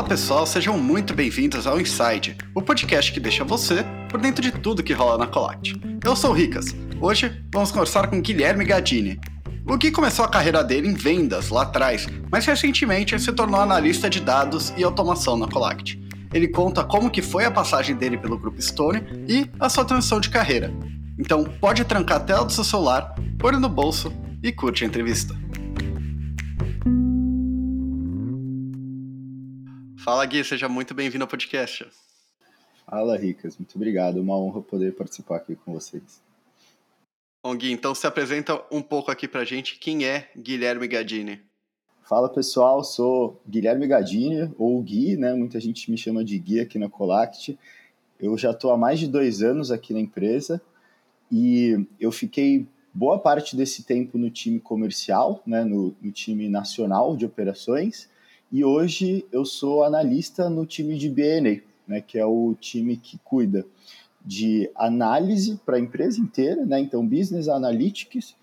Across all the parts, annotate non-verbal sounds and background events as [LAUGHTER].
Fala pessoal, sejam muito bem-vindos ao Inside, o podcast que deixa você por dentro de tudo que rola na Colact. Eu sou o Ricas. Hoje vamos conversar com Guilherme Gadini. O Gui começou a carreira dele em vendas lá atrás, mas recentemente se tornou analista de dados e automação na Colact. Ele conta como que foi a passagem dele pelo Grupo Stone e a sua transição de carreira. Então pode trancar a tela do seu celular, pôr no bolso e curte a entrevista. Fala Gui, seja muito bem-vindo ao podcast. Fala Ricas, muito obrigado. Uma honra poder participar aqui com vocês. Bom, Gui, então se apresenta um pouco aqui pra gente quem é Guilherme Gadini. Fala pessoal, sou Guilherme Gadini, ou Gui, né? Muita gente me chama de Gui aqui na Colact. Eu já estou há mais de dois anos aqui na empresa e eu fiquei boa parte desse tempo no time comercial, né, no, no time nacional de operações, e hoje eu sou analista no time de BNA, né, que é o time que cuida de análise para a empresa inteira, né, então business analytics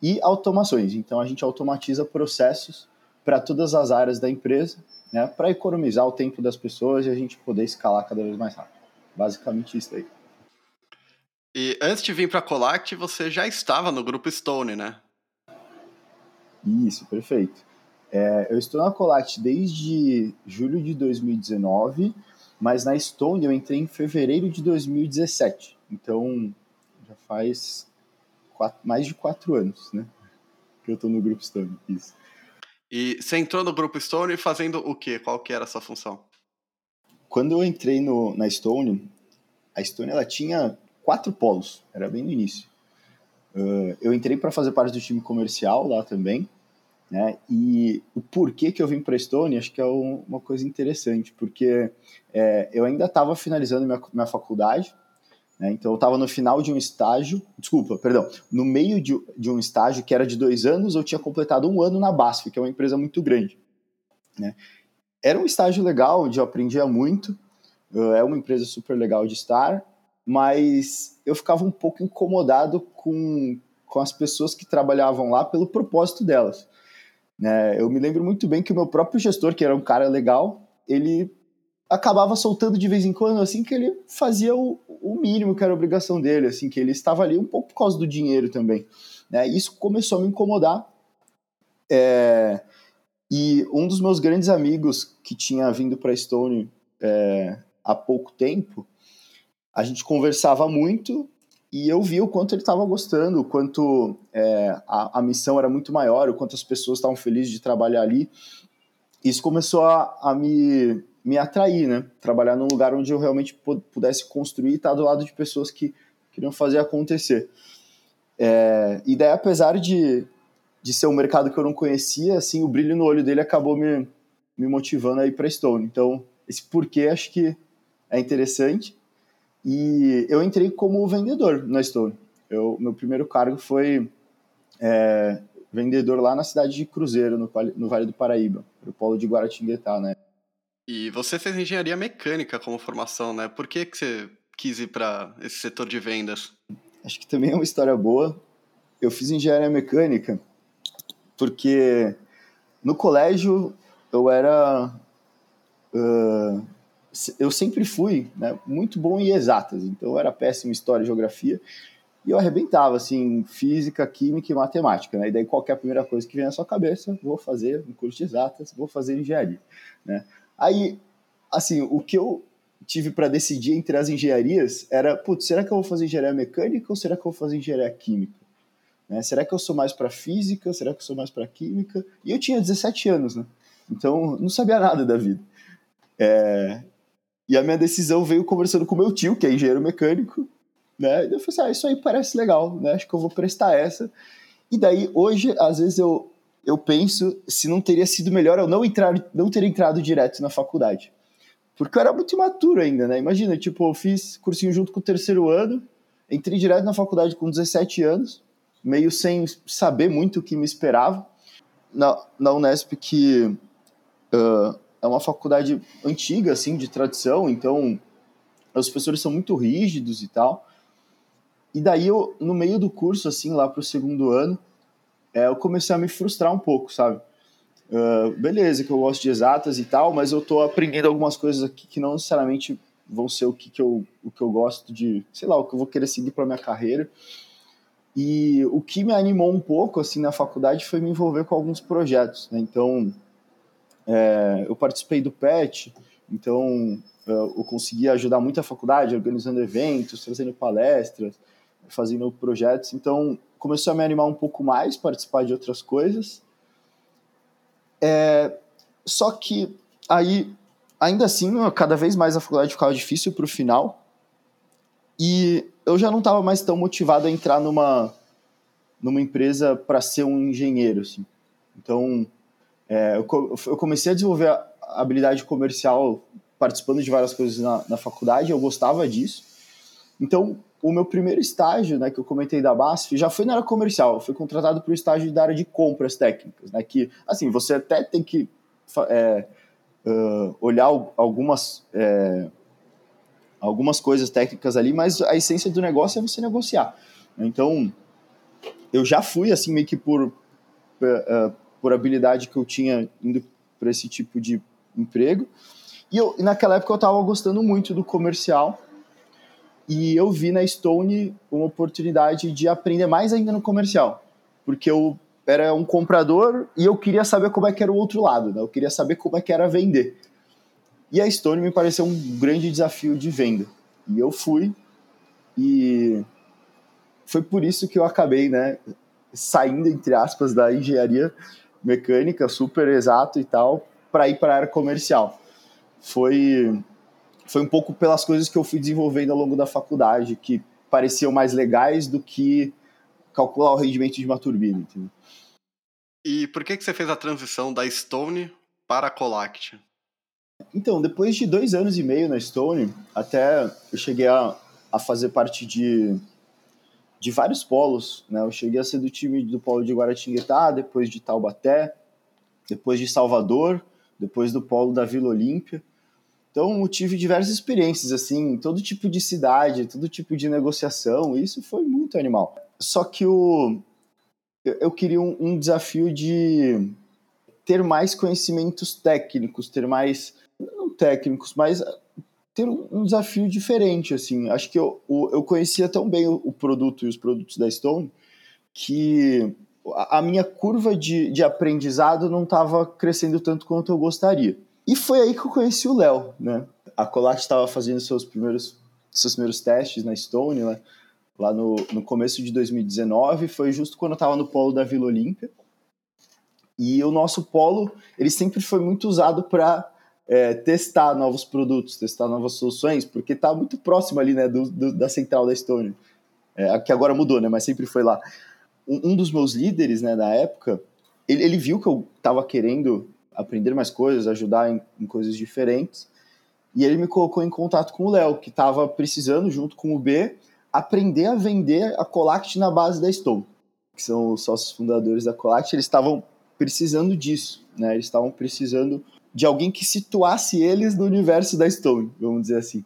e automações. Então a gente automatiza processos para todas as áreas da empresa, né, para economizar o tempo das pessoas e a gente poder escalar cada vez mais rápido. Basicamente isso aí. E antes de vir para a Colact, você já estava no grupo Stone, né? Isso, perfeito. É, eu estou na Colact desde julho de 2019, mas na Stone eu entrei em fevereiro de 2017. Então já faz quatro, mais de quatro anos, né? Que eu estou no grupo Stone. Isso. E você entrou no grupo Stone fazendo o quê? Qual que era a sua função? Quando eu entrei no, na Stone, a Stone ela tinha quatro polos, era bem no início. Uh, eu entrei para fazer parte do time comercial lá também, né? E o porquê que eu vim para Stone, acho que é um, uma coisa interessante, porque é, eu ainda estava finalizando minha, minha faculdade, né? então eu estava no final de um estágio, desculpa, perdão, no meio de, de, um estágio que era de dois anos, eu tinha completado um ano na BASF, que é uma empresa muito grande. Né? Era um estágio legal, onde eu aprendia muito, é uma empresa super legal de estar, mas eu ficava um pouco incomodado com, com as pessoas que trabalhavam lá pelo propósito delas. Né? Eu me lembro muito bem que o meu próprio gestor, que era um cara legal, ele acabava soltando de vez em quando, assim, que ele fazia o, o mínimo que era obrigação dele, assim, que ele estava ali um pouco por causa do dinheiro também. Né? Isso começou a me incomodar. É... E um dos meus grandes amigos que tinha vindo para Stone é, há pouco tempo, a gente conversava muito e eu vi o quanto ele estava gostando, o quanto é, a, a, missão era muito maior, o quanto as pessoas estavam felizes de trabalhar ali. Isso começou a, a me, me atrair, né? Trabalhar num lugar onde eu realmente pudesse construir e estar do lado de pessoas que queriam fazer acontecer. É, e daí, apesar de, de ser um mercado que eu não conhecia, assim, o brilho no olho dele acabou me, me motivando a ir para Stone. Então, esse porquê acho que é interessante. E eu entrei como vendedor na Stone. Eu, meu primeiro cargo foi é, vendedor lá na cidade de Cruzeiro, no, no Vale do Paraíba, no polo de Guaratinguetá, né? E você fez engenharia mecânica como formação, né? Por que, que você quis ir para esse setor de vendas? Acho que também é uma história boa. Eu fiz engenharia mecânica porque no colégio eu era uh, eu sempre fui né, muito bom em exatas, então eu era péssimo em história e geografia, e eu arrebentava, assim, física, química e matemática, né? E daí qualquer primeira coisa que vem na sua cabeça, vou fazer um curso de exatas, vou fazer engenharia, né? Aí, assim, o que eu tive para decidir entre as engenharias era, putz, será que eu vou fazer engenharia mecânica ou será que eu vou fazer engenharia química? Né? Será que eu sou mais para física? Será que eu sou mais para química? E eu tinha 17 anos, né? Então, não sabia nada da vida. É, e a minha decisão veio conversando com meu tio, que é engenheiro mecânico, né? E eu falei assim, ah, isso aí parece legal, né? Acho que eu vou prestar essa. E daí, hoje, às vezes eu, eu penso se não teria sido melhor eu não, entrar, não ter entrado direto na faculdade. Porque eu era muito imaturo ainda, né? Imagina, tipo, eu fiz cursinho junto com o terceiro ano, entrei direto na faculdade com 17 anos, meio sem saber muito o que me esperava. Na, na Unesp que... Uh, é uma faculdade antiga, assim, de tradição, então os professores são muito rígidos e tal. E daí eu, no meio do curso, assim, lá pro segundo ano, é, eu comecei a me frustrar um pouco, sabe? uh, beleza, que eu gosto de exatas e tal, mas eu tô aprendendo algumas coisas aqui que não necessariamente vão ser o que, que, eu, o que eu gosto de, sei lá, o que eu vou querer seguir para minha carreira. E o que me animou um pouco assim na faculdade foi me envolver com alguns projetos. Né? Então, é, eu participei do PET, então eu consegui ajudar muito a faculdade, organizando eventos, trazendo palestras, fazendo projetos. Então, começou a me animar um pouco mais, participar de outras coisas. É, só que aí, ainda assim, cada vez mais a faculdade ficava difícil para o final. E eu já não estava mais tão motivado a entrar numa, numa empresa para ser um engenheiro. Assim. Então, é, eu, comecei a desenvolver a habilidade comercial participando de várias coisas na, na faculdade, eu gostava disso. Então, o meu primeiro estágio, né, que eu comentei da BASF, já foi na área comercial. Eu fui contratado para o estágio da área de compras técnicas, né, que, assim, você até tem que é, uh, olhar algumas, é, algumas coisas técnicas ali, mas a essência do negócio é você negociar. Então, eu já fui, assim, meio que por, uh, por habilidade que eu tinha indo para esse tipo de emprego. E, eu, e naquela época eu estava gostando muito do comercial, e eu vi na Stone uma oportunidade de aprender mais ainda no comercial, porque eu era um comprador e eu queria saber como é que era o outro lado, né? eu queria saber como é que era vender. E a Stone me pareceu um grande desafio de venda. E eu fui e foi por isso que eu acabei, né, saindo entre aspas da engenharia mecânica, super exato e tal, para ir para a área comercial. Foi foi um pouco pelas coisas que eu fui desenvolvendo ao longo da faculdade, que pareciam mais legais do que calcular o rendimento de uma turbina. Entendeu? E por que, que você fez a transição da Stone para a Colact? Então, depois de dois anos e meio na Stone, até eu cheguei a, a fazer parte de, de vários polos. Né? Eu cheguei a ser do time do polo de Guaratinguetá, depois de Taubaté, depois de Salvador, depois do polo da Vila Olímpia. Então, eu tive diversas experiências, assim, todo tipo de cidade, todo tipo de negociação, isso foi muito animal. Só que o, eu queria um, um desafio de ter mais conhecimentos técnicos, ter mais, não técnicos, mas ter um desafio diferente, assim. Acho que eu, eu conhecia tão bem o, produto e os produtos da Stone que a minha curva de, de aprendizado não estava crescendo tanto quanto eu gostaria. E foi aí que eu conheci o Léo, né? A Colat estava fazendo seus primeiros, seus primeiros testes na Stone, né? lá no, no começo de 2019, foi justo quando eu estava no polo da Vila Olímpia. E o nosso polo, ele sempre foi muito usado para é, testar novos produtos, testar novas soluções, porque está muito próximo ali, né, do, do, da central da Stone, é, que agora mudou, né, mas sempre foi lá. Um, um dos meus líderes, né, da época, ele, ele viu que eu estava querendo aprender mais coisas, ajudar em, em coisas diferentes. E ele me colocou em contato com o Léo, que estava precisando, junto com o B, aprender a vender a Colact na base da Stone, que são os sócios fundadores da Colact. Eles estavam precisando disso, né? Eles estavam precisando de alguém que situasse eles no universo da Stone, vamos dizer assim.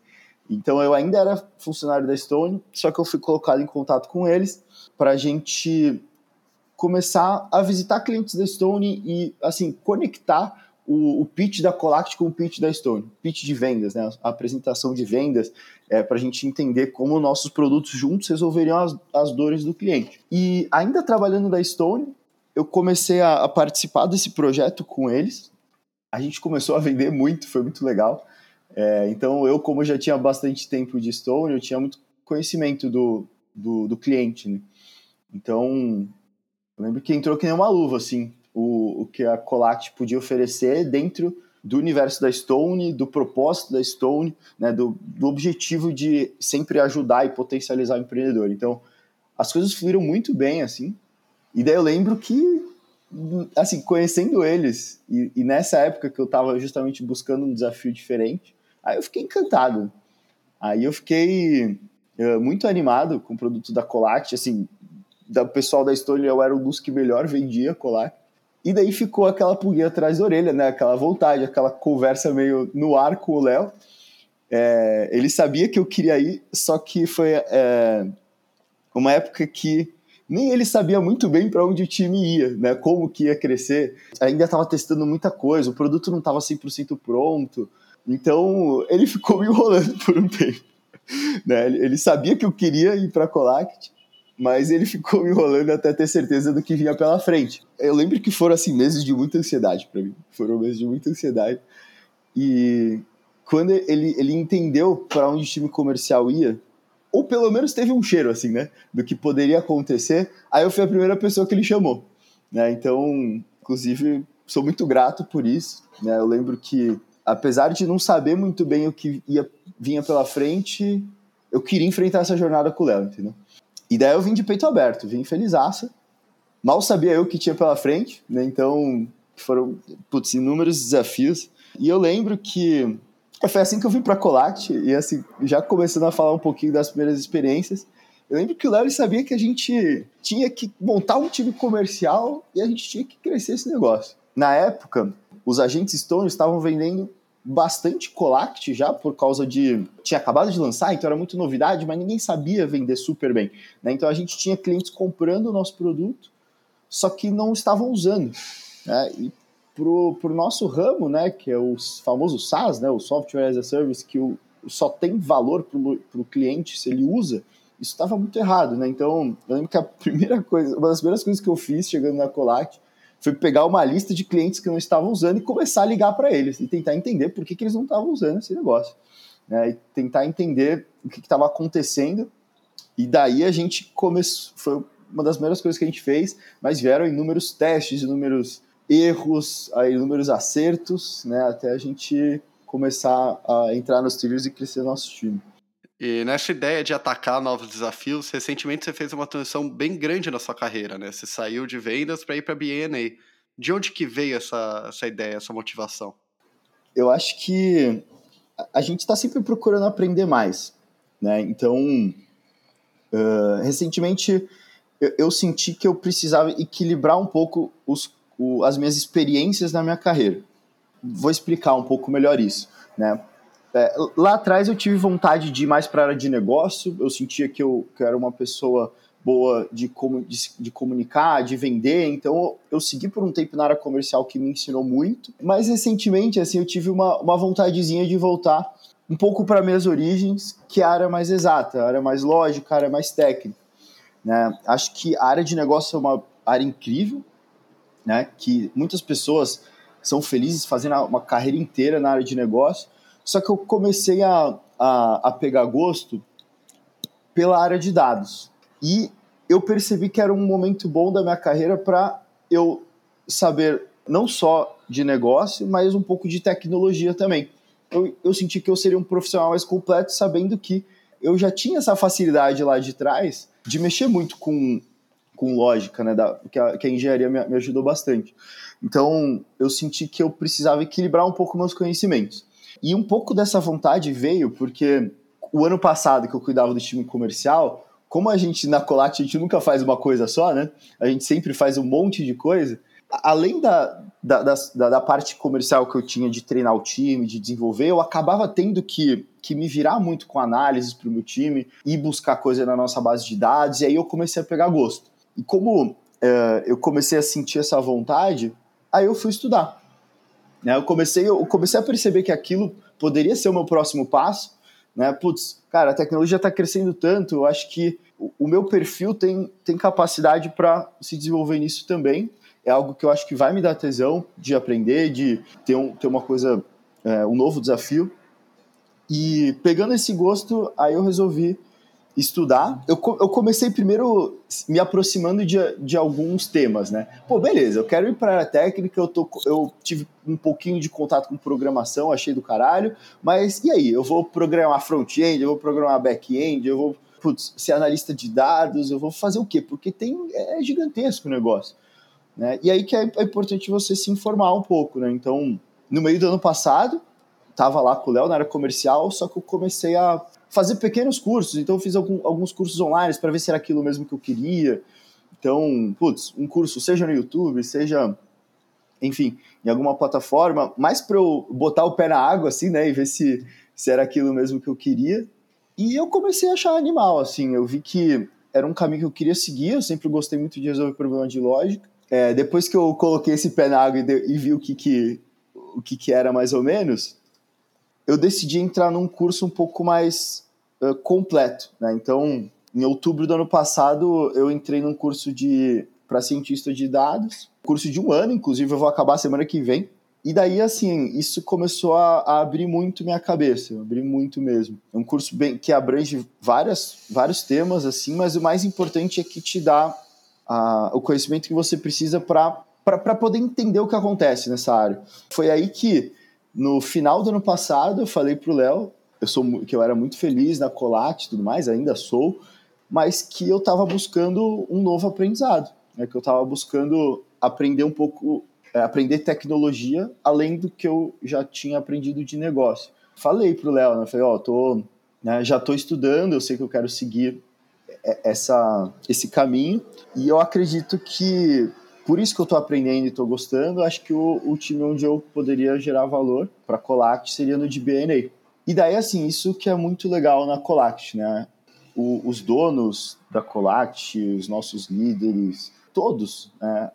Então eu ainda era funcionário da Stone, só que eu fui colocado em contato com eles para a gente começar a visitar clientes da Stone e, assim, conectar o, o pitch da Colact com o pitch da Stone. Pitch de vendas, né? A apresentação de vendas é, para a gente entender como nossos produtos juntos resolveriam as, as dores do cliente. E ainda trabalhando da Stone, eu comecei a, a participar desse projeto com eles. A gente começou a vender muito, foi muito legal. É, então, eu, como já tinha bastante tempo de Stone, eu tinha muito conhecimento do, do, do cliente, né? Então, eu lembro que entrou que nem uma luva, assim, o, o que a Colact podia oferecer dentro do universo da Stone, do propósito da Stone, né, do, do objetivo de sempre ajudar e potencializar o empreendedor. Então, as coisas fluíram muito bem, assim. E daí eu lembro que, assim, conhecendo eles, e, e nessa época que eu estava justamente buscando um desafio diferente, aí eu fiquei encantado. Aí eu fiquei uh, muito animado com o produto da Colact, assim, da pessoal da Stone eu era um dos que melhor vendia colar. E daí ficou aquela pulguinha atrás da orelha, né? Aquela vontade, aquela conversa meio no ar com o Léo. É, ele sabia que eu queria ir, só que foi é, uma época que nem ele sabia muito bem para onde o time ia, né? Como que ia crescer. Ainda estava testando muita coisa, o produto não estava 100% pronto. Então, ele ficou me enrolando por um tempo. [LAUGHS] Né? Ele sabia que eu queria ir para Colact, mas ele ficou me enrolando até ter certeza do que vinha pela frente. Eu lembro que foram assim meses de muita ansiedade para mim. Foram meses de muita ansiedade. E quando ele, ele entendeu para onde o time comercial ia, ou pelo menos teve um cheiro assim, né, do que poderia acontecer, aí eu fui a primeira pessoa que ele chamou, né? Então, inclusive, sou muito grato por isso, né? Eu lembro que apesar de não saber muito bem o que ia vinha pela frente, eu queria enfrentar essa jornada com o Léo, entendeu? E daí eu vim de peito aberto, vim felizaça. Mal sabia eu o que tinha pela frente, né? Então, foram putz, inúmeros desafios. E eu lembro que foi assim que eu vim para Colact e assim, já começando a falar um pouquinho das primeiras experiências. Eu lembro que o Léo sabia que a gente tinha que montar um time comercial e a gente tinha que crescer esse negócio. Na época, os agentes Stone estavam vendendo bastante Colact já por causa de tinha acabado de lançar, então era muito novidade, mas ninguém sabia vender super bem. Né? Então a gente tinha clientes comprando o nosso produto, só que não estavam usando. Né? E pro, pro nosso ramo, né, que é o famoso SaaS, né, o Software as a Service, que o, só tem valor para o cliente se ele usa, isso estava muito errado, né? Então, eu lembro que a primeira coisa, uma das primeiras coisas que eu fiz chegando na Colac foi pegar uma lista de clientes que não estavam usando e começar a ligar para eles e tentar entender por que, que eles não estavam usando esse negócio. Né? E tentar entender o que estava acontecendo. E daí a gente começou. Foi uma das primeiras coisas que a gente fez, mas vieram inúmeros testes, inúmeros erros, a inúmeros acertos, né, até a gente começar a entrar nos trilhos e crescer nosso time. E nessa ideia de atacar novos desafios, recentemente você fez uma transição bem grande na sua carreira, né? Você saiu de vendas para ir para BNA. De onde que veio essa, essa ideia, essa motivação? Eu acho que a gente está sempre procurando aprender mais, né? Então, uh, recentemente eu, eu, senti que eu precisava equilibrar um pouco os o, as minhas experiências na minha carreira. Vou explicar um pouco melhor isso, né? É, lá atrás eu tive vontade de ir mais para a área de negócio, eu sentia que eu, que eu era uma pessoa boa de, de, de, comunicar, de vender, então eu segui por um tempo na área comercial que me ensinou muito, mas recentemente assim eu tive uma, uma vontadezinha de voltar um pouco para minhas origens, que é a área mais exata, a área mais lógica, a área mais técnica. Né? Acho que a área de negócio é uma área incrível, né? Que muitas pessoas são felizes fazendo uma carreira inteira na área de negócio, só que eu comecei a, a, a pegar gosto pela área de dados. E eu percebi que era um momento bom da minha carreira para eu saber não só de negócio, mas um pouco de tecnologia também. Eu, eu senti que eu seria um profissional mais completo, sabendo que eu já tinha essa facilidade lá de trás de mexer muito com com lógica, né, da, que, a, que a engenharia me, me, ajudou bastante. Então, eu senti que eu precisava equilibrar um pouco meus conhecimentos. E um pouco dessa vontade veio porque o ano passado que eu cuidava do time comercial, como a gente na Colate a gente nunca faz uma coisa só, né? A gente sempre faz um monte de coisa. Além da, da, da, da parte comercial que eu tinha de treinar o time, de desenvolver, eu acabava tendo que que me virar muito com análises para o meu time e buscar coisa na nossa base de dados, e aí eu comecei a pegar gosto. E como é, eu comecei a sentir essa vontade, aí eu fui estudar. Né? Eu, comecei, eu comecei a perceber que aquilo poderia ser o meu próximo passo. Né? Putz, cara, a tecnologia está crescendo tanto, eu acho que o, o meu perfil tem, tem capacidade para se desenvolver nisso também. É algo que eu acho que vai me dar tesão de aprender, de ter, um, ter uma coisa, é, um novo desafio. E pegando esse gosto, aí eu resolvi estudar. Eu, eu comecei primeiro me aproximando de, de alguns temas, né? Pô, beleza, eu quero ir para a técnica, eu, tô, eu tive um pouquinho de contato com programação, achei do caralho, mas e aí? Eu vou programar front-end, eu vou programar back-end, eu vou putz, ser analista de dados, eu vou fazer o quê? Porque tem, é gigantesco o negócio. Né? E aí que é, é importante você se informar um pouco, né? Então, no meio do ano passado, tava lá com o Léo na área comercial, só que eu comecei a fazer pequenos cursos. Então, eu fiz algum, alguns cursos online para ver se era aquilo mesmo que eu queria. Então, putz, um curso, seja no YouTube, seja, enfim, em alguma plataforma, mais para eu botar o pé na água, assim, né, e ver se, se era aquilo mesmo que eu queria. E eu comecei a achar animal, assim, eu vi que era um caminho que eu queria seguir, eu sempre gostei muito de resolver problemas de lógica. É, depois que eu coloquei esse pé na água e, de, e vi o que, que, o que, que era mais ou menos, eu decidi entrar num curso um pouco mais uh, completo. Né? Então, em outubro do ano passado, eu entrei num curso de para cientista de dados, curso de um ano, inclusive eu vou acabar semana que vem. E daí, assim, isso começou a, a, abrir muito minha cabeça, abrir muito mesmo. É um curso bem, que abrange várias, vários temas, assim, mas o mais importante é que te dá a, o conhecimento que você precisa para poder entender o que acontece nessa área. Foi aí que, no final do ano passado, eu falei para o Léo eu sou, que eu era muito feliz na Colate e tudo mais, ainda sou, mas que eu estava buscando um novo aprendizado, né? que eu estava buscando aprender um pouco, é, aprender tecnologia além do que eu já tinha aprendido de negócio. Falei para o Léo, né? falei, ó, oh, tô, né, já estou estudando, eu sei que eu quero seguir essa, esse caminho e eu acredito que por isso que eu estou aprendendo e estou gostando, acho que o, o, time onde eu poderia gerar valor para a Colact seria no DBNA. E daí, assim, isso que é muito legal na Colact, né? O, os donos da Colact, os nossos líderes, todos, né?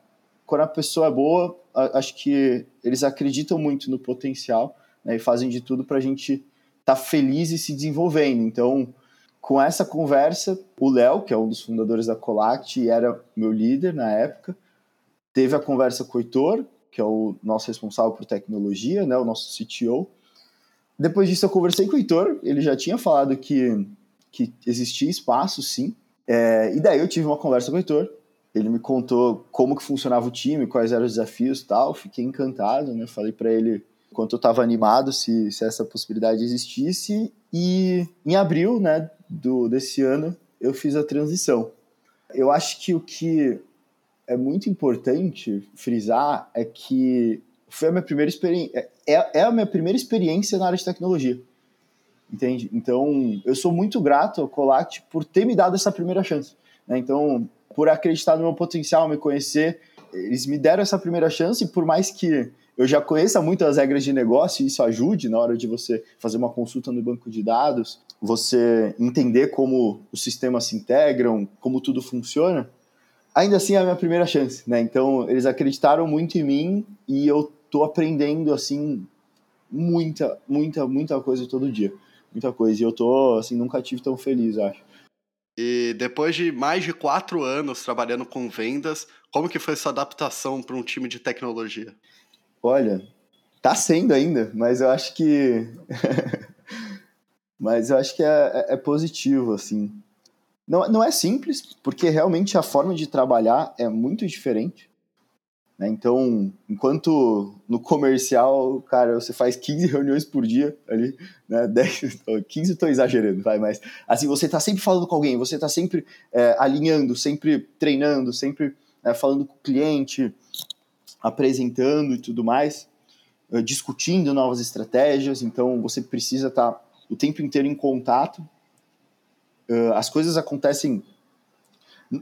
quando a pessoa é boa, acho que eles acreditam muito no potencial né? e fazem de tudo para a gente estar tá feliz e se desenvolvendo. Então, com essa conversa, o Léo, que é um dos fundadores da Colact e era meu líder na época, teve a conversa com o Heitor, que é o nosso responsável por tecnologia, né, o nosso CTO, depois disso, eu conversei com o Heitor, ele já tinha falado que, que existia espaço, sim. É, e daí eu tive uma conversa com o Heitor. Ele me contou como que funcionava o time, quais eram os desafios e tal. Fiquei encantado, né? Falei para ele quanto eu estava animado se, se essa possibilidade existisse. E em abril, né, do, desse ano, eu fiz a transição. Eu acho que o que é muito importante frisar é que foi a minha primeira experiência. É, é, é a minha primeira experiência na área de tecnologia. Entende? Então, eu sou muito grato ao Colact por ter me dado essa primeira chance. Né? Então, por acreditar no meu potencial, me conhecer, eles me deram essa primeira chance, e por mais que eu já conheça muito as regras de negócio e isso ajude na hora de você fazer uma consulta no banco de dados, você entender como os sistemas se integram, como tudo funciona, ainda assim é a minha primeira chance, né? Então, eles acreditaram muito em mim e eu tô aprendendo, assim, muita, muita, muita coisa todo dia. Muita coisa. E eu tô, assim, nunca tive tão feliz, acho. E depois de mais de quatro anos trabalhando com vendas, como que foi sua adaptação para um time de tecnologia? Olha, tá sendo ainda, mas eu acho que... [LAUGHS] mas eu acho que é, é, é positivo, assim. Não, não é simples, porque realmente a forma de trabalhar é muito diferente. Né? Então, enquanto no comercial, cara, você faz 15 reuniões por dia ali, né? 10, 15 estou exagerando, vai, mas assim, você está sempre falando com alguém, você está sempre é, alinhando, sempre treinando, sempre é, falando com o cliente, apresentando e tudo mais, é, discutindo novas estratégias, então você precisa estar tá o tempo inteiro em contato. É, as coisas acontecem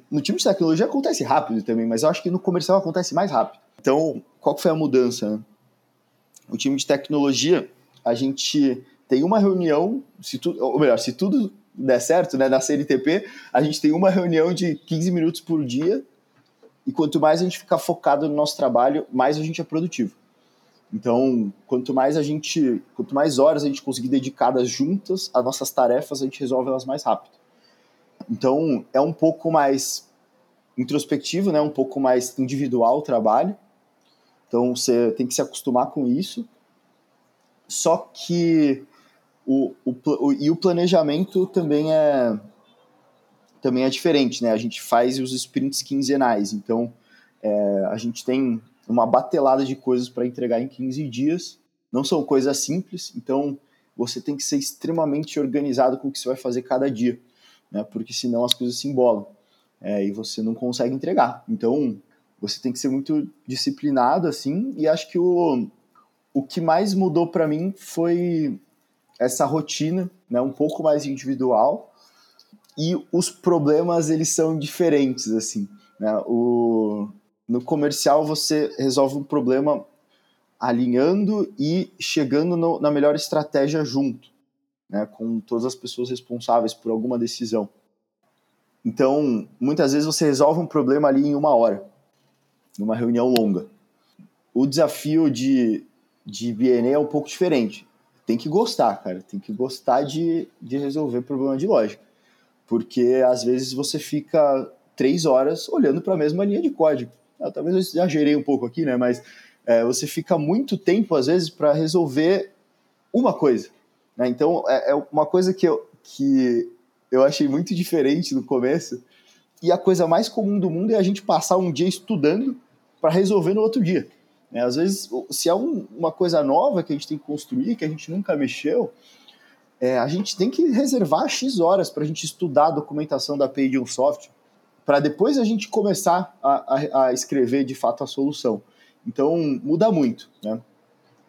no time de tecnologia acontece rápido também, mas eu acho que no comercial acontece mais rápido. Então, qual foi a mudança? O time de tecnologia, a gente tem uma reunião, se tu, ou melhor, se tudo der certo, né, na CNTP, a gente tem uma reunião de 15 minutos por dia, e quanto mais a gente ficar focado no nosso trabalho, mais a gente é produtivo. Então, quanto mais a gente, quanto mais horas a gente conseguir dedicadas juntas às nossas tarefas, a gente resolve elas mais rápido. Então, é um pouco mais introspectivo, né? um pouco mais individual o trabalho. Então, você tem que se acostumar com isso. Só que o, o, o, e o planejamento também é também é diferente, né? A gente faz os sprints quinzenais, então é, a gente tem uma batelada de coisas para entregar em 15 dias. Não são coisas simples, então você tem que ser extremamente organizado com o que você vai fazer cada dia né? Porque senão as coisas se embolam é, e você não consegue entregar. Então você tem que ser muito disciplinado assim. E acho que o, o que mais mudou para mim foi essa rotina, né? Um pouco mais individual e os problemas eles são diferentes assim. Né? O, no comercial você resolve um problema alinhando e chegando no, na melhor estratégia junto né, com todas as pessoas responsáveis por alguma decisão. Então, muitas vezes você resolve um problema ali em uma hora, numa reunião longa. O desafio de, de BNA é um pouco diferente. Tem que gostar, cara. Tem que gostar de, de resolver problema de lógica. Porque às vezes você fica três horas olhando para a mesma linha de código. Ah, talvez eu exagerei um pouco aqui, né? Mas é, você fica muito tempo, às vezes, para resolver uma coisa. Né? Então, é, é, uma coisa que eu, que eu achei muito diferente no começo. E a coisa mais comum do mundo é a gente passar um dia estudando para resolver no outro dia. Né? Às vezes, se é um, uma coisa nova que a gente tem que construir, que a gente nunca mexeu, é, a gente tem que reservar X horas para a gente estudar a documentação da API de um software, para depois a gente começar a, a, a, escrever de fato a solução. Então, muda muito. Né?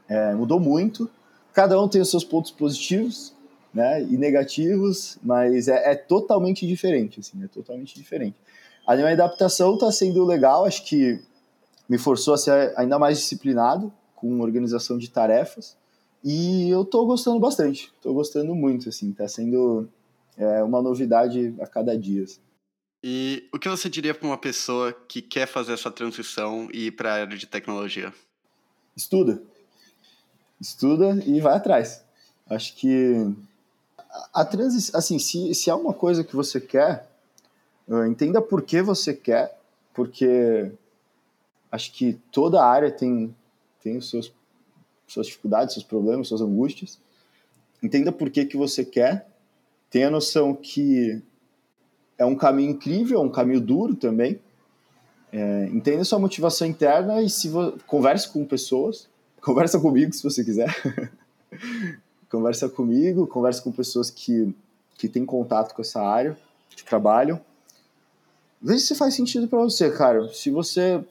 É, mudou muito. Cada um tem os seus pontos positivos né, e negativos, mas é, é totalmente diferente. Assim, é totalmente diferente. A minha adaptação está sendo legal, acho que me forçou a ser ainda mais disciplinado com organização de tarefas. E eu estou gostando bastante, estou gostando muito, assim, está sendo é, uma novidade a cada dia. Assim. E o que você diria para uma pessoa que quer fazer essa transição e ir para a área de tecnologia? Estuda. Estuda e vai atrás. Acho que a transição, assim, se, se há uma coisa que você quer, entenda por que você quer, porque acho que toda área tem, tem os seus, suas dificuldades, seus problemas, suas angústias. Entenda por que, que você quer. Tenha noção que é um caminho incrível, um caminho duro também. É, entenda sua motivação interna e se converse com pessoas. [LAUGHS] Conversa comigo se você quiser. [LAUGHS] conversa comigo, conversa com pessoas que, que têm contato com essa área, que trabalham. Veja se faz sentido para você, cara. Se você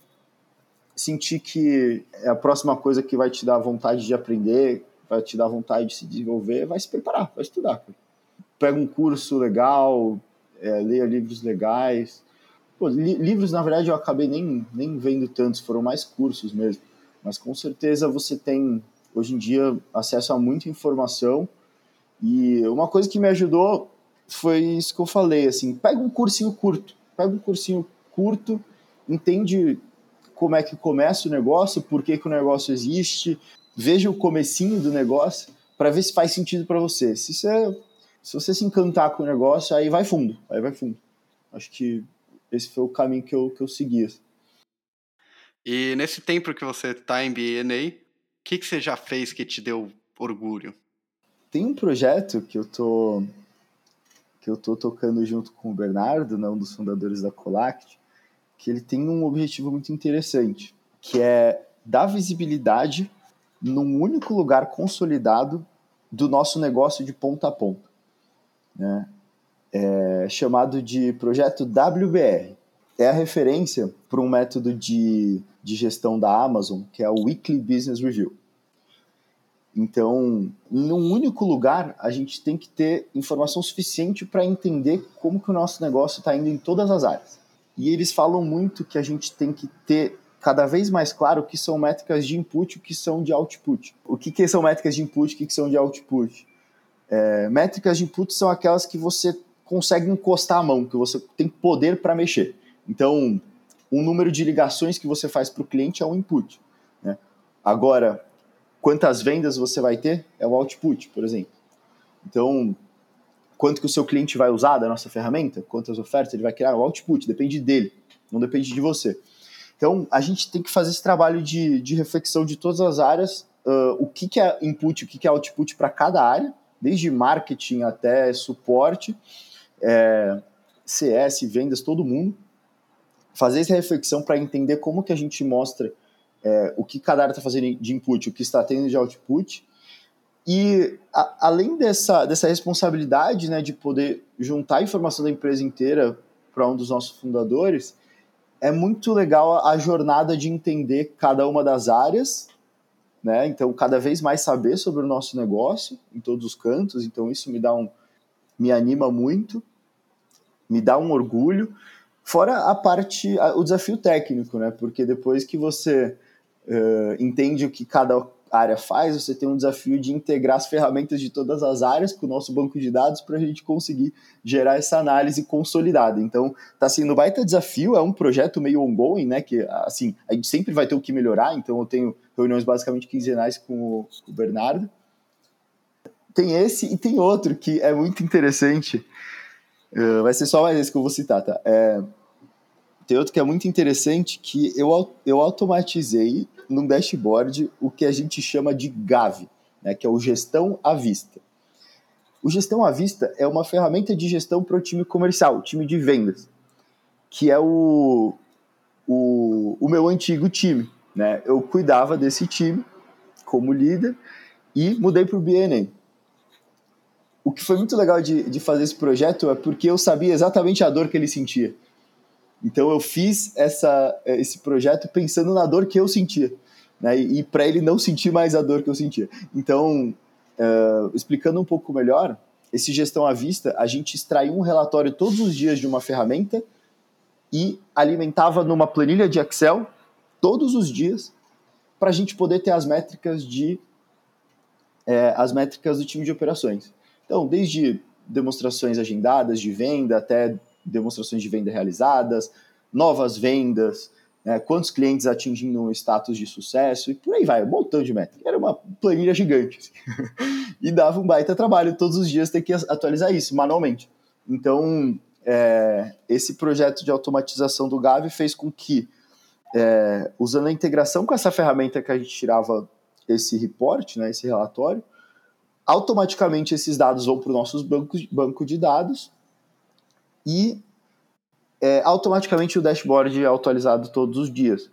sentir que é a próxima coisa que vai te dar vontade de aprender, vai te dar vontade de se desenvolver, vai se preparar, vai estudar. Pega um curso legal, é, leia livros legais. Pô, li livros, na verdade, eu acabei nem, nem vendo tantos, foram mais cursos mesmo. Mas com certeza você tem, hoje em dia, acesso a muita informação. E uma coisa que me ajudou foi isso que eu falei, assim, pega um cursinho curto, pega um cursinho curto, entende como é que começa o negócio, por que, que o negócio existe, veja o comecinho do negócio para ver se faz sentido para você. Se você, se você se encantar com o negócio, aí vai fundo, aí vai fundo. Acho que esse foi o caminho que eu, que eu segui. E nesse tempo que você está em BNA, o que, que você já fez que te deu orgulho? Tem um projeto que eu tô que eu tô tocando junto com o Bernardo, né, um dos fundadores da Colact, que ele tem um objetivo muito interessante, que é dar visibilidade num único lugar consolidado do nosso negócio de ponta a ponta, né? É chamado de projeto WBR. É a referência para um método de, de gestão da Amazon, que é o Weekly Business Review. Então, em um único lugar, a gente tem que ter informação suficiente para entender como que o nosso negócio está indo em todas as áreas. E eles falam muito que a gente tem que ter cada vez mais claro o que são métricas de input e o que são de output. O que, que são métricas de input e o que, que são de output? É, métricas de input são aquelas que você consegue encostar a mão, que você tem poder para mexer. Então, o número de ligações que você faz para o cliente é um input. Né? Agora, quantas vendas você vai ter é o output, por exemplo. Então, quanto que o seu cliente vai usar da nossa ferramenta, quantas ofertas ele vai criar, o output, depende dele, não depende de você. Então, a gente tem que fazer esse trabalho de, de reflexão de todas as áreas, uh, o que, que é input, o que, que é output para cada área, desde marketing até suporte, é, CS, vendas, todo mundo. Fazer essa reflexão para entender como que a gente mostra é, o que cada área está fazendo de input, o que está tendo de output, e a, além dessa, dessa responsabilidade né, de poder juntar a informação da empresa inteira para um dos nossos fundadores, é muito legal a jornada de entender cada uma das áreas, né? Então, cada vez mais saber sobre o nosso negócio em todos os cantos. Então, isso me dá um, me anima muito, me dá um orgulho. Fora a parte, a, o desafio técnico, né? Porque depois que você uh, entende o que cada área faz, você tem um desafio de integrar as ferramentas de todas as áreas com o nosso banco de dados para a gente conseguir gerar essa análise consolidada. Então, está sendo um baita desafio, é um projeto meio ongoing, né? Que assim, a gente sempre vai ter o que melhorar, então eu tenho reuniões basicamente quinzenais com o, com o Bernardo. Tem esse e tem outro que é muito interessante. Uh, vai ser só mais esse que eu vou citar, tá? É, tem outro que é muito interessante que eu, eu automatizei num dashboard o que a gente chama de GAV, né, que é o Gestão à Vista. O Gestão à Vista é uma ferramenta de gestão para o time comercial, o time de vendas, que é o, o, o meu antigo time. Né? Eu cuidava desse time como líder e mudei para o BNA. O que foi muito legal de, de fazer esse projeto é porque eu sabia exatamente a dor que ele sentia. Então eu fiz essa, esse projeto pensando na dor que eu sentia, né? E, e para ele não sentir mais a dor que eu sentia. Então, uh, explicando um pouco melhor, esse gestão à vista, a gente extraiu um relatório todos os dias de uma ferramenta e alimentava numa planilha de Excel todos os dias para a gente poder ter as métricas de é, as métricas do time de operações. Então, desde demonstrações agendadas de venda até demonstrações de venda realizadas, novas vendas, né, quantos clientes atingindo um status de sucesso e por aí vai, um montão de métricas. Era uma planilha gigante. Assim. [LAUGHS] e dava um baita trabalho todos os dias ter que atualizar isso manualmente. Então, é, esse projeto de automatização do Gavi fez com que, é, usando a integração com essa ferramenta que a gente tirava esse report, né, esse relatório, automaticamente esses dados vão para os nossos bancos banco de dados e é, automaticamente o dashboard é atualizado todos os dias.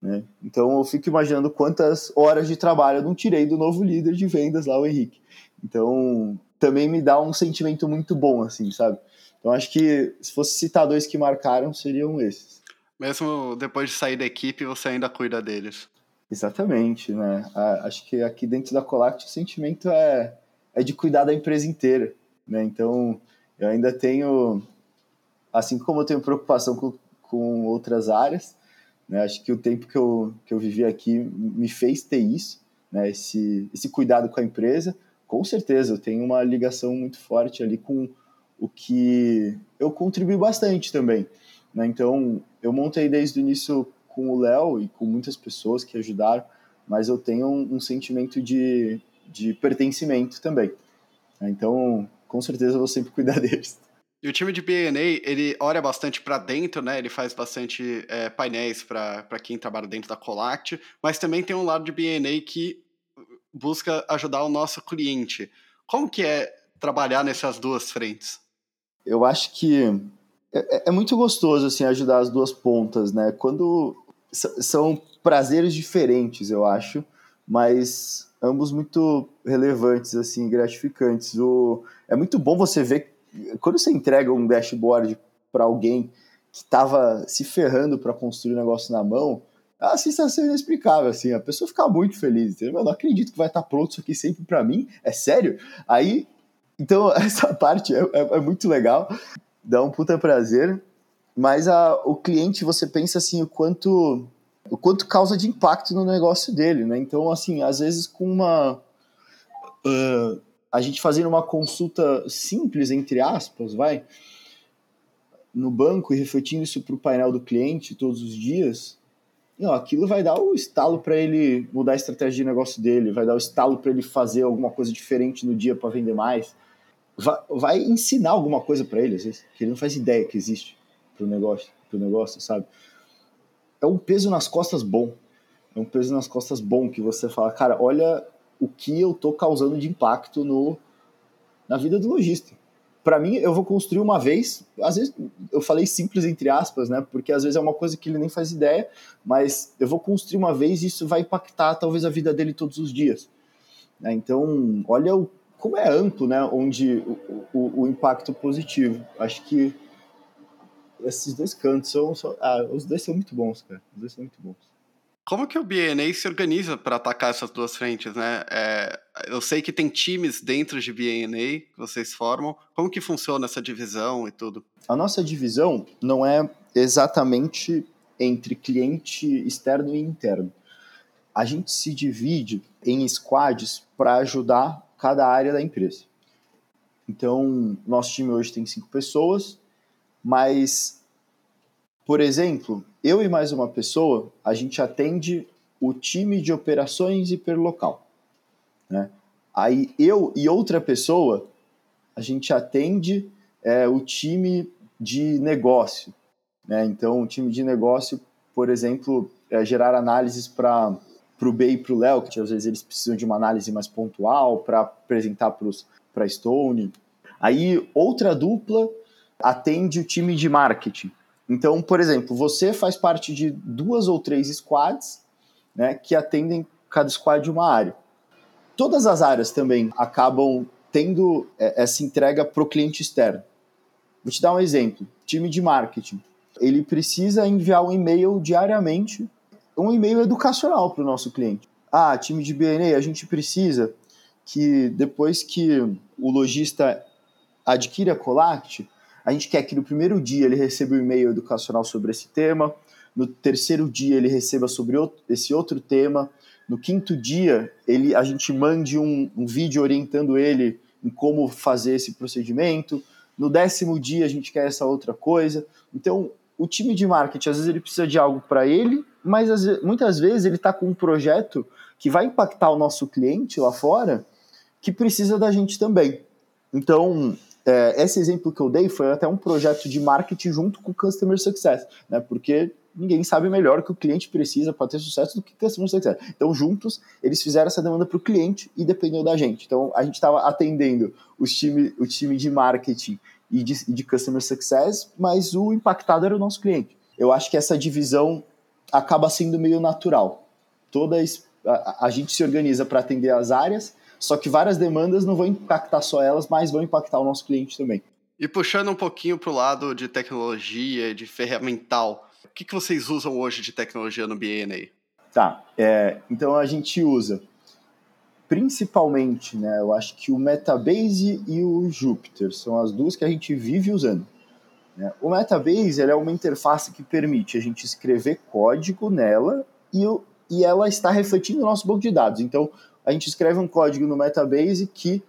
Né? Então eu fico imaginando quantas horas de trabalho eu não tirei do novo líder de vendas lá, o Henrique. Então também me dá um sentimento muito bom, assim, sabe? Então acho que se fosse citar dois que marcaram, seriam esses. Mesmo depois de sair da equipe, você ainda cuida deles. Exatamente, né? Acho que aqui dentro da Colact o sentimento é, é de cuidar da empresa inteira, né? Então eu ainda tenho assim como eu tenho preocupação com, com outras áreas, né, acho que o tempo que eu, que eu vivi aqui me fez ter isso, né, esse, esse cuidado com a empresa. Com certeza, eu tenho uma ligação muito forte ali com o que eu contribuí bastante também. Né? Então, eu montei desde o início com o Léo e com muitas pessoas que ajudaram, mas eu tenho um, um sentimento de, de pertencimento também. Né? Então, com certeza, eu vou sempre cuidar [LAUGHS] deles. E o time de BNA, ele olha bastante para dentro, né? Ele faz bastante é, painéis para quem trabalha dentro da Colact, mas também tem um lado de BNA que busca ajudar o nosso cliente. Como que é trabalhar nessas duas frentes? Eu acho que é, é, é muito gostoso assim ajudar as duas pontas, né? Quando são prazeres diferentes, eu acho, mas ambos muito relevantes assim, gratificantes. O é muito bom você ver quando você entrega um dashboard para alguém que estava se ferrando para construir um negócio na mão, é a sensação inexplicável, assim, a pessoa fica muito feliz, entendeu? Eu não acredito que vai estar tá pronto isso aqui sempre para mim, é sério? Aí, então, [LAUGHS] essa parte é, é, é, muito legal, dá um puta prazer, mas a, o cliente, você pensa assim, o quanto, o quanto causa de impacto no negócio dele, né? Então, assim, às vezes com uma... Uh, a gente fazendo uma consulta simples, entre aspas, vai, no banco e refletindo isso para o painel do cliente todos os dias, não, aquilo vai dar o estalo para ele mudar a estratégia de negócio dele, vai dar o estalo para ele fazer alguma coisa diferente no dia para vender mais, vai, vai, ensinar alguma coisa para ele, às vezes, que ele não faz ideia que existe para o negócio, negócio, sabe? É um peso nas costas bom. É um peso nas costas bom que você fala, cara, olha o que eu estou causando de impacto no, na vida do lojista. Para mim, eu vou construir uma vez, às vezes eu falei simples entre aspas, né? Porque às vezes é uma coisa que ele nem faz ideia, mas eu vou construir uma vez e isso vai impactar talvez a vida dele todos os dias. Né? Então, olha o, como é amplo, né? Onde o, o, o impacto positivo. Acho que esses dois cantos são, são ah, os dois são muito bons, cara. Os dois são muito bons. Como que o BNA se organiza para atacar essas duas frentes, né? É, eu sei que tem times dentro de BNA que vocês formam. Como que funciona essa divisão e tudo? A nossa divisão não é exatamente entre cliente externo e interno. a gente se divide em squads para ajudar cada área da empresa. Então, nosso time hoje tem cinco pessoas, mas, por exemplo, eu e mais uma pessoa, a gente atende o time de operações hiperlocal. Né? Aí eu e outra pessoa, a gente atende é, o time de negócio. Né? Então, o time de negócio, por exemplo, é gerar análises para o B e para o Léo, que às vezes eles precisam de uma análise mais pontual para apresentar para a Stone. Aí, outra dupla atende o time de marketing. Então, por exemplo, você faz parte de duas ou três squads né, que atendem cada squad uma área. Todas as áreas também acabam tendo é, essa entrega para o cliente externo. Vou te dar um exemplo. Time de marketing. Ele precisa enviar um e-mail diariamente, um e-mail educacional para o nosso cliente. Ah, time de BNA, a gente precisa que depois que o lojista adquire a Colact, a gente quer que no primeiro dia ele receba um e-mail educacional sobre esse tema, no terceiro dia ele receba sobre outro, esse outro tema, no quinto dia ele, a gente mande um, um vídeo orientando ele em como fazer esse procedimento, no décimo dia a gente quer essa outra coisa. Então, o time de marketing, às vezes ele precisa de algo para ele, mas muitas vezes ele está com um projeto que vai impactar o nosso cliente lá fora, que precisa da gente também. Então, é, esse exemplo que eu dei foi até um projeto de marketing junto com o Customer Success, né? Porque ninguém sabe melhor o que o cliente precisa para ter sucesso do que o Customer Success. Então, juntos, eles fizeram essa demanda para o cliente e dependeu da gente. Então, a gente estava atendendo os time, o time de marketing e de, de Customer Success, mas o impactado era o nosso cliente. Eu acho que essa divisão acaba sendo meio natural. Toda a, a gente se organiza para atender as áreas só que várias demandas não vão impactar só elas, mas vão impactar o nosso cliente também. E puxando um pouquinho para o lado de tecnologia, de ferramental, o que, que vocês usam hoje de tecnologia no BNA? Tá, é, então a gente usa principalmente, né, eu acho que o Metabase e o Jupyter são as duas que a gente vive usando. Né? O Metabase é uma interface que permite a gente escrever código nela e, e ela está refletindo o nosso banco de dados. Então, a gente escreve um código no Metabase que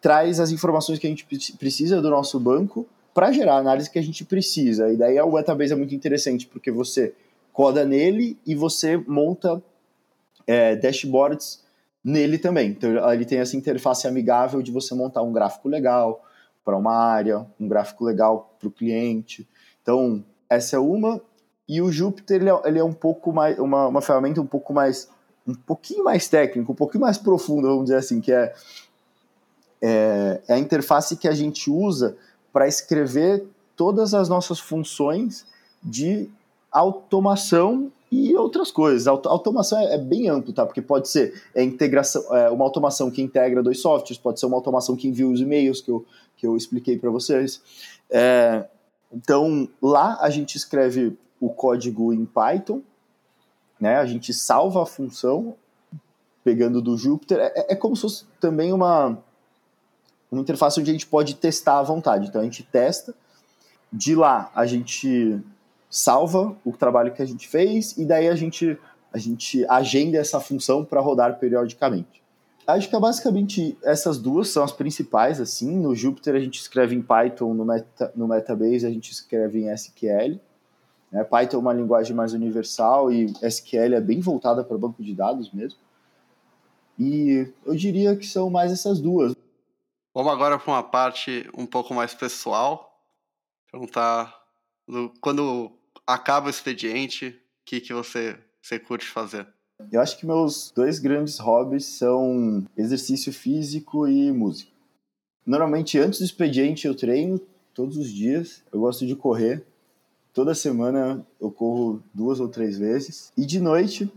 traz as informações que a gente precisa do nosso banco para gerar a análise que a gente precisa. E daí o Metabase é muito interessante, porque você coda nele e você monta é, dashboards nele também. Então ele tem essa interface amigável de você montar um gráfico legal para uma área, um gráfico legal para o cliente. Então, essa é uma. E o Jupyter ele é, ele é um pouco mais uma, uma ferramenta um pouco mais um pouquinho mais técnico, um pouquinho mais profundo, vamos dizer assim, que é, é, é a interface que a gente usa para escrever todas as nossas funções de automação e outras coisas. A automação é, é, bem amplo, tá? Porque pode ser é, integração, é, uma automação que integra dois softwares, pode ser uma automação que envia os e-mails que eu, que eu expliquei para vocês. É, então, lá a gente escreve o código em Python, né? A gente salva a função pegando do Jupyter. É, é como se fosse também uma, uma interface onde a gente pode testar à vontade. Então a gente testa, de lá a gente salva o trabalho que a gente fez e daí a gente, a gente agenda essa função para rodar periodicamente. Acho que é basicamente essas duas são as principais, assim. No Jupyter a gente escreve em Python, no, Meta, no Metabase a gente escreve em SQL. Né? Python é uma linguagem mais universal e SQL é bem voltada para banco de dados mesmo. E eu diria que são mais essas duas. Vamos agora para uma parte um pouco mais pessoal. Perguntar quando acaba o expediente, o que, que você, você curte fazer? Eu acho que meus dois grandes hobbies são exercício físico e música. Normalmente, antes do expediente, eu treino todos os dias. Eu gosto de correr. Toda semana eu corro duas ou três vezes. E de noite,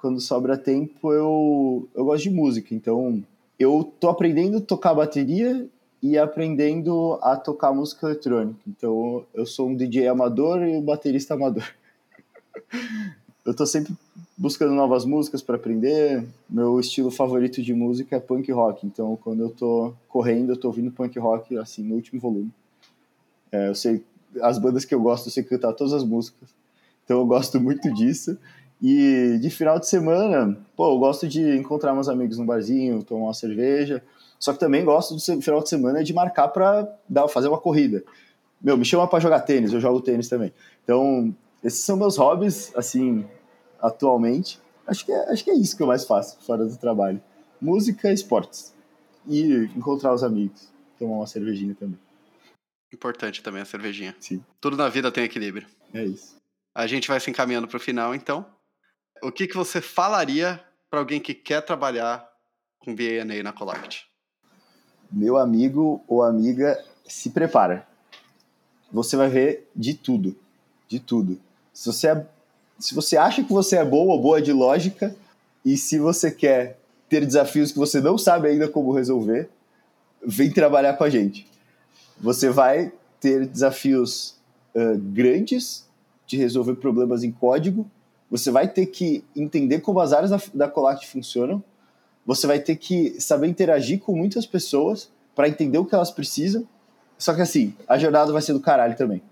quando sobra tempo, eu, eu gosto de música. Então, eu tô aprendendo a tocar bateria e aprendendo a tocar música eletrônica. Então, eu sou um DJ amador e um baterista amador. [LAUGHS] eu tô sempre buscando novas músicas para aprender. Meu estilo favorito de música é punk rock. Então, quando eu tô correndo, eu tô ouvindo punk rock assim no último volume. É, eu sei as bandas que eu gosto, eu sei cantar todas as músicas. Então eu gosto muito disso. E de final de semana, pô, eu gosto de encontrar meus amigos no barzinho, tomar uma cerveja. Só que também gosto do final de semana de marcar para fazer uma corrida. Meu, me chama para jogar tênis, eu jogo tênis também. Então, esses são meus hobbies, assim, atualmente. Acho que é, acho que é isso que eu mais faço fora do trabalho. Música esportes. E encontrar os amigos. Tomar uma cervejinha também. Importante também a cervejinha. Sim. Tudo na vida tem equilíbrio. É isso. A gente vai se encaminhando para o final, então. O que, que você falaria para alguém que quer trabalhar com BNA na Colact? Meu amigo ou amiga, se prepara. Você vai ver de tudo. De tudo. Se você, é, se você acha que você é bom ou boa de lógica, e se você quer ter desafios que você não sabe ainda como resolver, vem trabalhar com a gente. Você vai ter desafios uh, grandes de resolver problemas em código, você vai ter que entender como as áreas da, da Colact funcionam, você vai ter que saber interagir com muitas pessoas para entender o que elas precisam. Só que assim, a jornada vai ser do caralho também.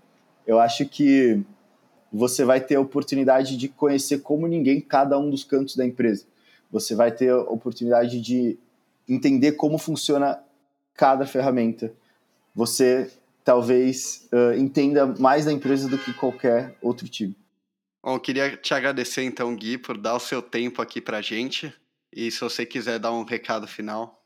Eu acho que você vai ter a oportunidade de conhecer como ninguém cada um dos cantos da empresa. Você vai ter a oportunidade de entender como funciona cada ferramenta. Você talvez uh, entenda mais da empresa do que qualquer outro time. Bom, eu queria te agradecer então, Gui, por dar o seu tempo aqui pra gente. E se você quiser dar um recado final.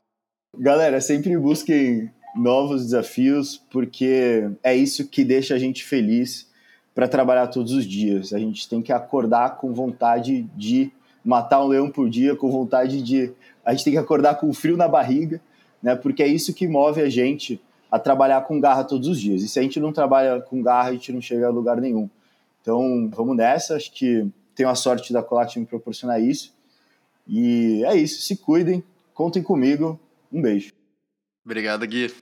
Galera, sempre busquem novos desafios, porque é isso que deixa a gente feliz para trabalhar todos os dias. A gente tem que acordar com vontade de matar um leão por dia, com vontade de. A gente tem que acordar com frio na barriga, né? Porque é isso que move a gente a trabalhar com garra todos os dias. E se a gente não trabalha com garra, a gente não chega a lugar nenhum. Então, vamos nessa. Acho que tenho a sorte da Colact me proporcionar isso. E é isso. Se cuidem, contem comigo. Um beijo. Obrigado, Gui.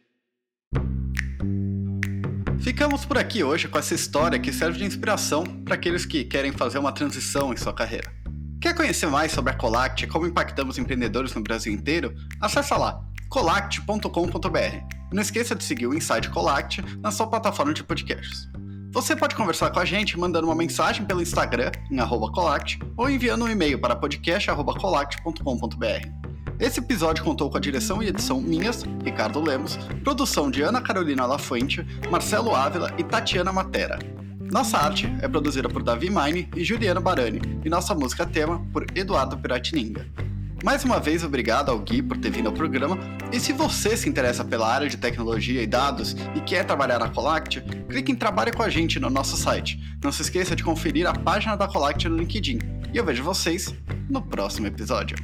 Ficamos por aqui hoje com essa história que serve de inspiração para aqueles que querem fazer uma transição em sua carreira. Quer conhecer mais sobre a Colact e como impactamos empreendedores no Brasil inteiro? Acesse lá colact.com.br. Não esqueça de seguir o Inside Colact na sua plataforma de podcasts. Você pode conversar com a gente mandando uma mensagem pelo Instagram em @colact ou enviando um e-mail para podcast@colact.com.br. Esse episódio contou com a direção e edição minhas, Ricardo Lemos, produção de Ana Carolina Lafuente, Marcelo Ávila e Tatiana Matera. Nossa arte é produzida por Davi Mine e Juliano Barani, e nossa música tema por Eduardo Piratininga. Mais uma vez, obrigado ao Gui por ter vindo ao programa. E se você se interessa pela área de tecnologia e dados e quer trabalhar na Colact, clique em Trabalhe com a gente no nosso site. Não se esqueça de conferir a página da Colact no LinkedIn. E eu vejo vocês no próximo episódio.